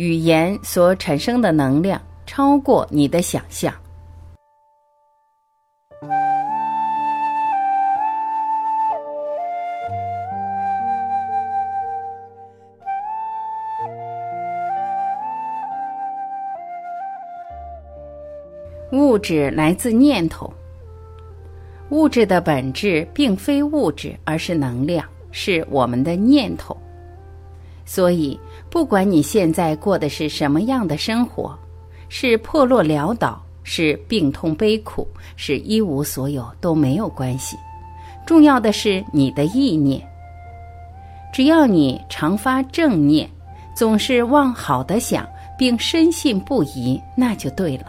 语言所产生的能量超过你的想象。物质来自念头。物质的本质并非物质，而是能量，是我们的念头。所以，不管你现在过的是什么样的生活，是破落潦倒，是病痛悲苦，是一无所有，都没有关系。重要的是你的意念。只要你常发正念，总是往好的想，并深信不疑，那就对了。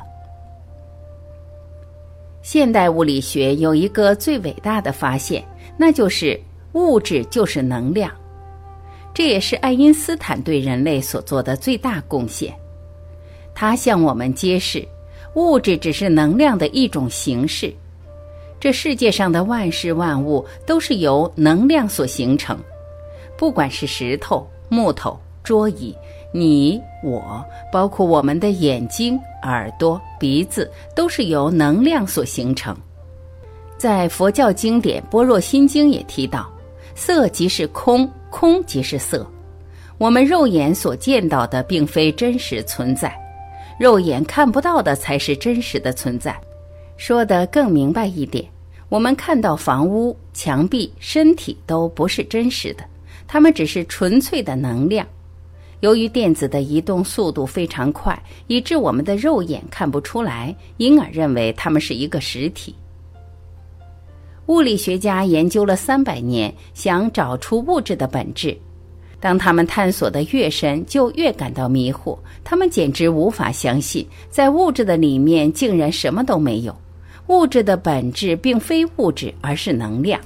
现代物理学有一个最伟大的发现，那就是物质就是能量。这也是爱因斯坦对人类所做的最大贡献。他向我们揭示，物质只是能量的一种形式。这世界上的万事万物都是由能量所形成，不管是石头、木头、桌椅。你我，包括我们的眼睛、耳朵、鼻子，都是由能量所形成。在佛教经典《般若心经》也提到，色即是空，空即是色。我们肉眼所见到的并非真实存在，肉眼看不到的才是真实的存在。说得更明白一点，我们看到房屋、墙壁、身体都不是真实的，它们只是纯粹的能量。由于电子的移动速度非常快，以致我们的肉眼看不出来，因而认为它们是一个实体。物理学家研究了三百年，想找出物质的本质。当他们探索的越深，就越感到迷惑。他们简直无法相信，在物质的里面竟然什么都没有。物质的本质并非物质，而是能量。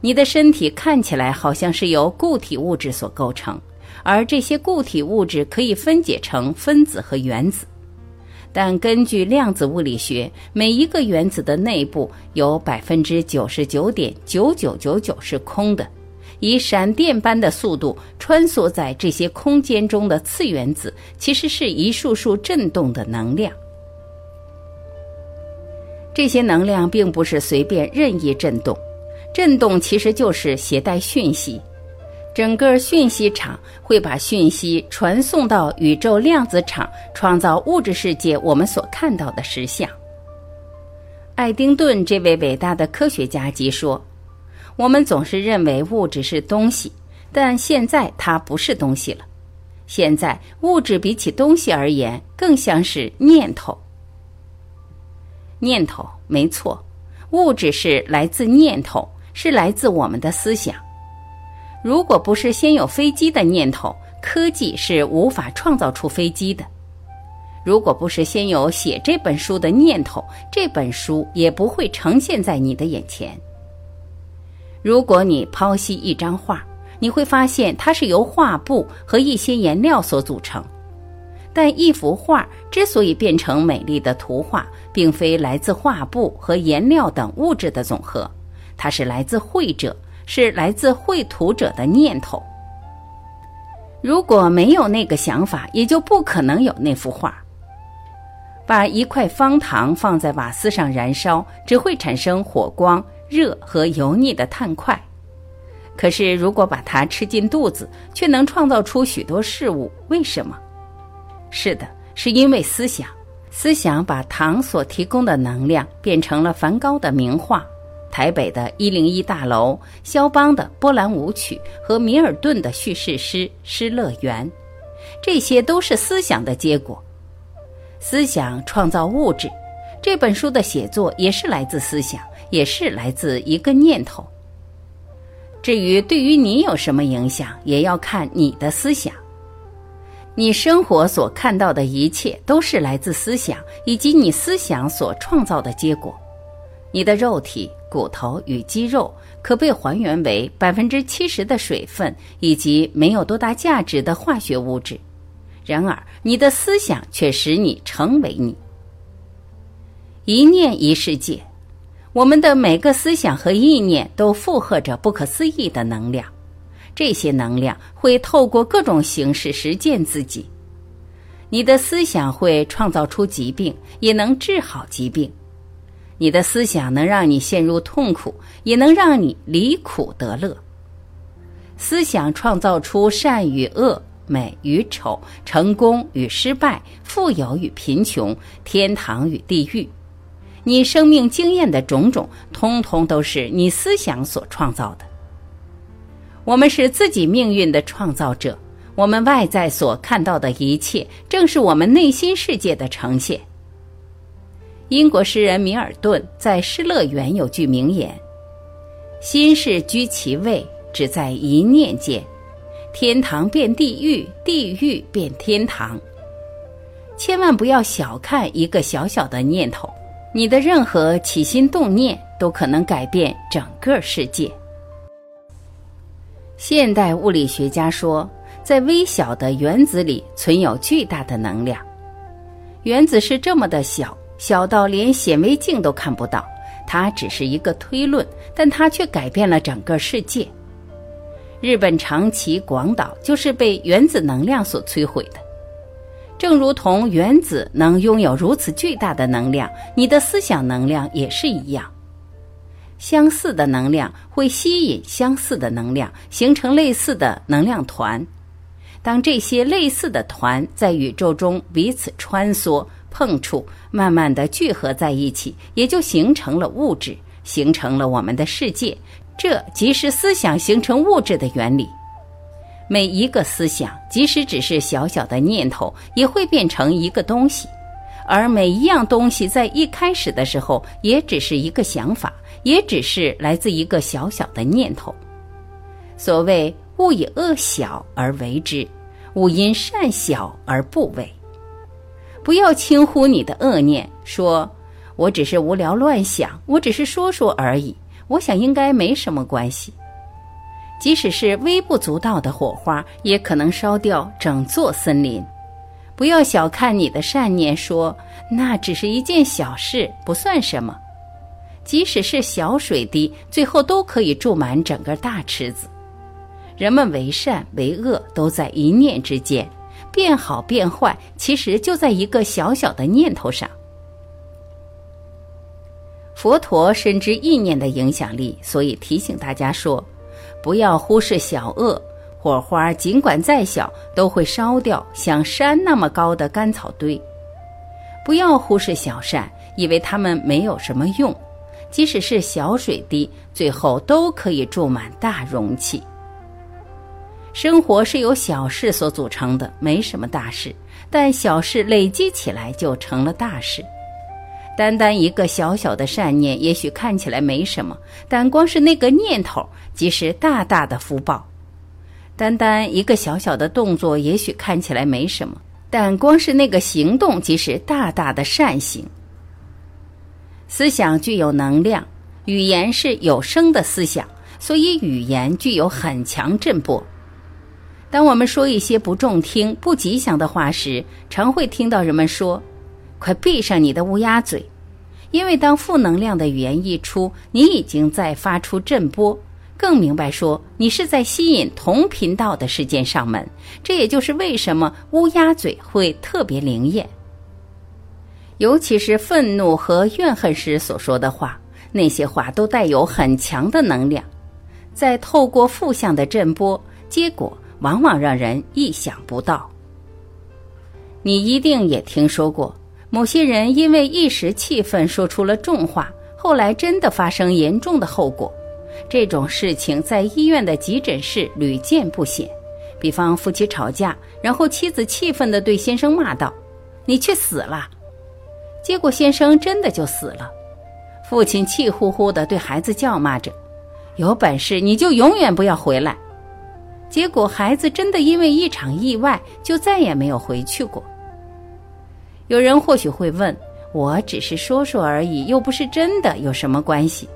你的身体看起来好像是由固体物质所构成，而这些固体物质可以分解成分子和原子。但根据量子物理学，每一个原子的内部有百分之九十九点九九九九是空的，以闪电般的速度穿梭在这些空间中的次原子，其实是一束束振动的能量。这些能量并不是随便任意振动。振动其实就是携带讯息，整个讯息场会把讯息传送到宇宙量子场，创造物质世界我们所看到的实相。爱丁顿这位伟大的科学家即说：“我们总是认为物质是东西，但现在它不是东西了。现在物质比起东西而言，更像是念头。念头没错，物质是来自念头。”是来自我们的思想。如果不是先有飞机的念头，科技是无法创造出飞机的；如果不是先有写这本书的念头，这本书也不会呈现在你的眼前。如果你剖析一张画，你会发现它是由画布和一些颜料所组成。但一幅画之所以变成美丽的图画，并非来自画布和颜料等物质的总和。它是来自绘者，是来自绘图者的念头。如果没有那个想法，也就不可能有那幅画。把一块方糖放在瓦斯上燃烧，只会产生火光、热和油腻的碳块。可是，如果把它吃进肚子，却能创造出许多事物。为什么？是的，是因为思想。思想把糖所提供的能量变成了梵高的名画。台北的一零一大楼，肖邦的波兰舞曲和米尔顿的叙事诗《失乐园》，这些都是思想的结果。思想创造物质，这本书的写作也是来自思想，也是来自一个念头。至于对于你有什么影响，也要看你的思想。你生活所看到的一切，都是来自思想以及你思想所创造的结果。你的肉体。骨头与肌肉可被还原为百分之七十的水分以及没有多大价值的化学物质，然而你的思想却使你成为你。一念一世界，我们的每个思想和意念都负荷着不可思议的能量，这些能量会透过各种形式实践自己。你的思想会创造出疾病，也能治好疾病；你的思想能让你陷入痛苦，也能让你离苦得乐。思想创造出善与恶、美与丑、成功与失败、富有与贫穷、天堂与地狱。你生命经验的种种，通通都是你思想所创造的。我们是自己命运的创造者，我们外在所看到的一切，正是我们内心世界的呈现。英国诗人米尔顿在《失乐园》有句名言：“心事居其位，只在一念间；天堂变地狱，地狱变天堂。”千万不要小看一个小小的念头，你的任何起心动念都可能改变整个世界。现代物理学家说，在微小的原子里存有巨大的能量。原子是这么的小，小到连显微镜都看不到。它只是一个推论，但它却改变了整个世界。日本长崎广岛就是被原子能量所摧毁的。正如同原子能拥有如此巨大的能量，你的思想能量也是一样。相似的能量会吸引相似的能量，形成类似的能量团。当这些类似的团在宇宙中彼此穿梭、碰触，慢慢的聚合在一起，也就形成了物质，形成了我们的世界。这即是思想形成物质的原理。每一个思想，即使只是小小的念头，也会变成一个东西。而每一样东西在一开始的时候，也只是一个想法，也只是来自一个小小的念头。所谓“勿以恶小而为之，勿因善小而不为”。不要轻忽你的恶念，说我只是无聊乱想，我只是说说而已，我想应该没什么关系。即使是微不足道的火花，也可能烧掉整座森林。不要小看你的善念，说那只是一件小事，不算什么。即使是小水滴，最后都可以注满整个大池子。人们为善为恶，都在一念之间；变好变坏，其实就在一个小小的念头上。佛陀深知意念的影响力，所以提醒大家说：不要忽视小恶。火花尽管再小，都会烧掉像山那么高的干草堆。不要忽视小善，以为它们没有什么用。即使是小水滴，最后都可以注满大容器。生活是由小事所组成的，没什么大事，但小事累积起来就成了大事。单单一个小小的善念，也许看起来没什么，但光是那个念头，即是大大的福报。单单一个小小的动作，也许看起来没什么，但光是那个行动，即是大大的善行。思想具有能量，语言是有声的思想，所以语言具有很强震波。当我们说一些不中听、不吉祥的话时，常会听到人们说：“快闭上你的乌鸦嘴！”因为当负能量的语言一出，你已经在发出震波。更明白说，你是在吸引同频道的事件上门，这也就是为什么乌鸦嘴会特别灵验。尤其是愤怒和怨恨时所说的话，那些话都带有很强的能量，在透过负向的震波，结果往往让人意想不到。你一定也听说过，某些人因为一时气愤说出了重话，后来真的发生严重的后果。这种事情在医院的急诊室屡见不鲜。比方夫妻吵架，然后妻子气愤地对先生骂道：“你去死了！”结果先生真的就死了。父亲气呼呼地对孩子叫骂着：“有本事你就永远不要回来！”结果孩子真的因为一场意外就再也没有回去过。有人或许会问：“我只是说说而已，又不是真的，有什么关系？”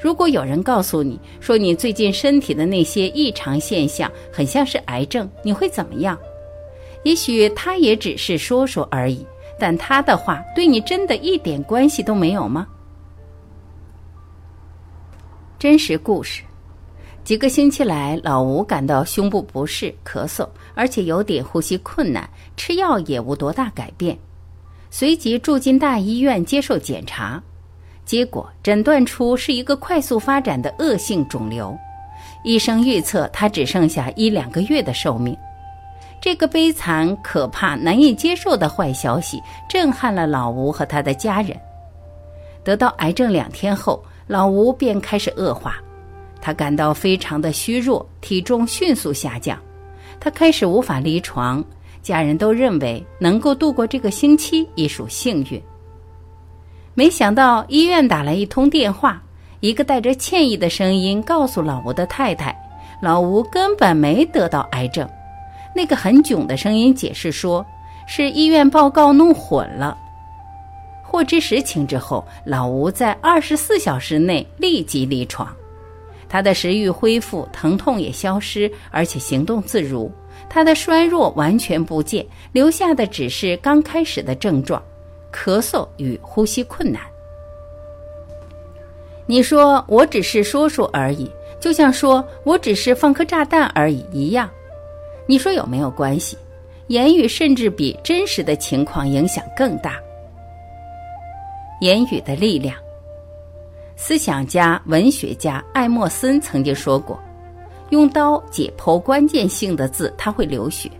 如果有人告诉你说你最近身体的那些异常现象很像是癌症，你会怎么样？也许他也只是说说而已，但他的话对你真的一点关系都没有吗？真实故事，几个星期来，老吴感到胸部不适、咳嗽，而且有点呼吸困难，吃药也无多大改变。随即住进大医院接受检查，结果诊断出是一个快速发展的恶性肿瘤。医生预测他只剩下一两个月的寿命。这个悲惨、可怕、难以接受的坏消息震撼了老吴和他的家人。得到癌症两天后，老吴便开始恶化，他感到非常的虚弱，体重迅速下降，他开始无法离床。家人都认为能够度过这个星期已属幸运。没想到医院打来一通电话，一个带着歉意的声音告诉老吴的太太：“老吴根本没得到癌症。”那个很囧的声音解释说：“是医院报告弄混了。”获知实情之后，老吴在二十四小时内立即离床，他的食欲恢复，疼痛也消失，而且行动自如。他的衰弱完全不见，留下的只是刚开始的症状：咳嗽与呼吸困难。你说我只是说说而已，就像说我只是放颗炸弹而已一样。你说有没有关系？言语甚至比真实的情况影响更大。言语的力量。思想家、文学家艾默森曾经说过。用刀解剖关键性的字，它会流血，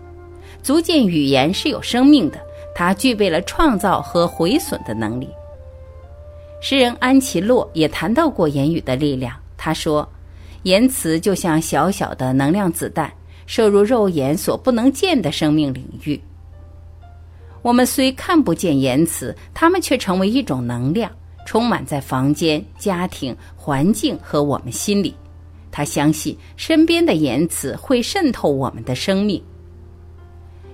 足见语言是有生命的。它具备了创造和毁损的能力。诗人安琪洛也谈到过言语的力量。他说：“言辞就像小小的能量子弹，射入肉眼所不能见的生命领域。我们虽看不见言辞，它们却成为一种能量，充满在房间、家庭、环境和我们心里。”他相信身边的言辞会渗透我们的生命。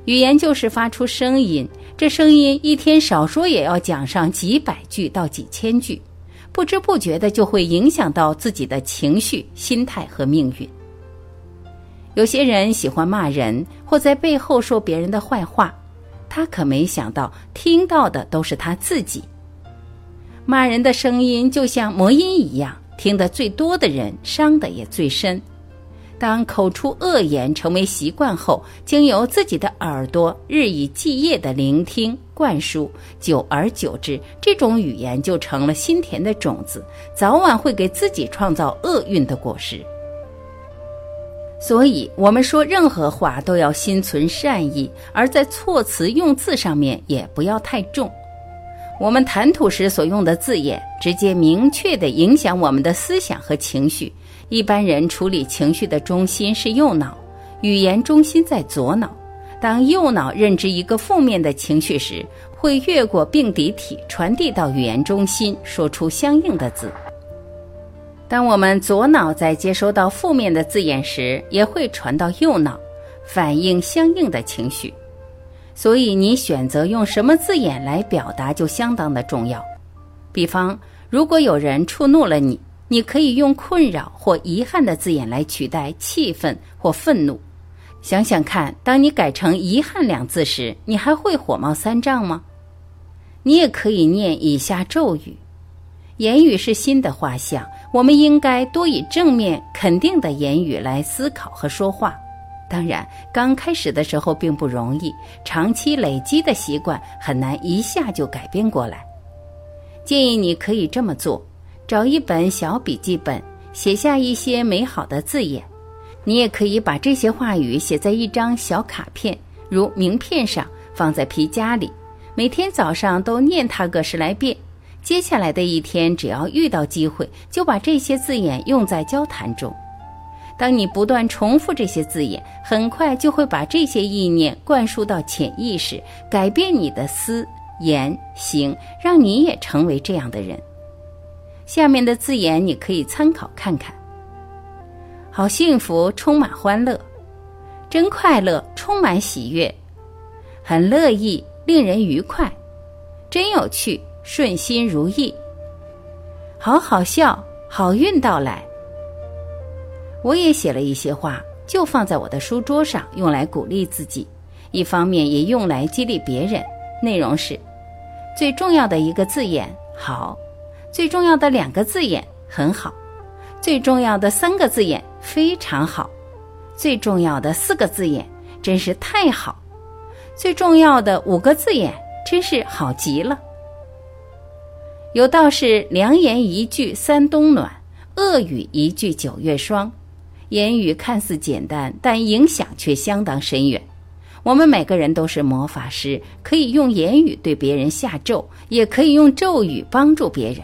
语言就是发出声音，这声音一天少说也要讲上几百句到几千句，不知不觉的就会影响到自己的情绪、心态和命运。有些人喜欢骂人或在背后说别人的坏话，他可没想到听到的都是他自己。骂人的声音就像魔音一样。听得最多的人，伤的也最深。当口出恶言成为习惯后，经由自己的耳朵日以继夜的聆听、灌输，久而久之，这种语言就成了心田的种子，早晚会给自己创造厄运的果实。所以，我们说任何话都要心存善意，而在措辞用字上面也不要太重。我们谈吐时所用的字眼，直接明确地影响我们的思想和情绪。一般人处理情绪的中心是右脑，语言中心在左脑。当右脑认知一个负面的情绪时，会越过病敌体传递到语言中心，说出相应的字。当我们左脑在接收到负面的字眼时，也会传到右脑，反映相应的情绪。所以，你选择用什么字眼来表达就相当的重要。比方，如果有人触怒了你，你可以用困扰或遗憾的字眼来取代气愤或愤怒。想想看，当你改成遗憾两字时，你还会火冒三丈吗？你也可以念以下咒语：言语是心的画像，我们应该多以正面肯定的言语来思考和说话。当然，刚开始的时候并不容易，长期累积的习惯很难一下就改变过来。建议你可以这么做：找一本小笔记本，写下一些美好的字眼。你也可以把这些话语写在一张小卡片，如名片上，放在皮夹里。每天早上都念它个十来遍。接下来的一天，只要遇到机会，就把这些字眼用在交谈中。当你不断重复这些字眼，很快就会把这些意念灌输到潜意识，改变你的思言行，让你也成为这样的人。下面的字眼你可以参考看看：好幸福，充满欢乐；真快乐，充满喜悦；很乐意，令人愉快；真有趣，顺心如意；好好笑，好运到来。我也写了一些话，就放在我的书桌上，用来鼓励自己，一方面也用来激励别人。内容是：最重要的一个字眼好，最重要的两个字眼很好，最重要的三个字眼非常好。最重要的四个字眼真是太好，最重要的五个字眼真是好极了。有道是良言一句三冬暖，恶语一句九月霜。言语看似简单，但影响却相当深远。我们每个人都是魔法师，可以用言语对别人下咒，也可以用咒语帮助别人。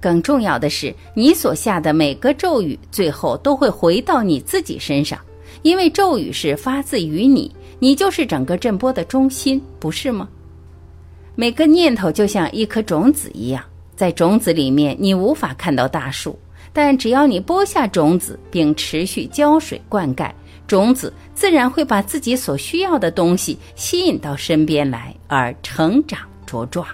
更重要的是，你所下的每个咒语，最后都会回到你自己身上，因为咒语是发自于你，你就是整个震波的中心，不是吗？每个念头就像一颗种子一样，在种子里面，你无法看到大树。但只要你播下种子，并持续浇水灌溉，种子自然会把自己所需要的东西吸引到身边来，而成长茁壮。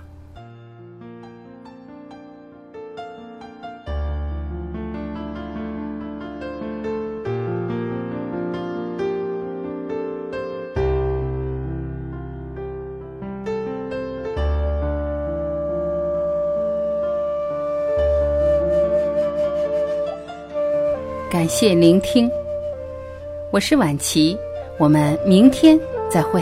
谢聆听，我是晚琪，我们明天再会。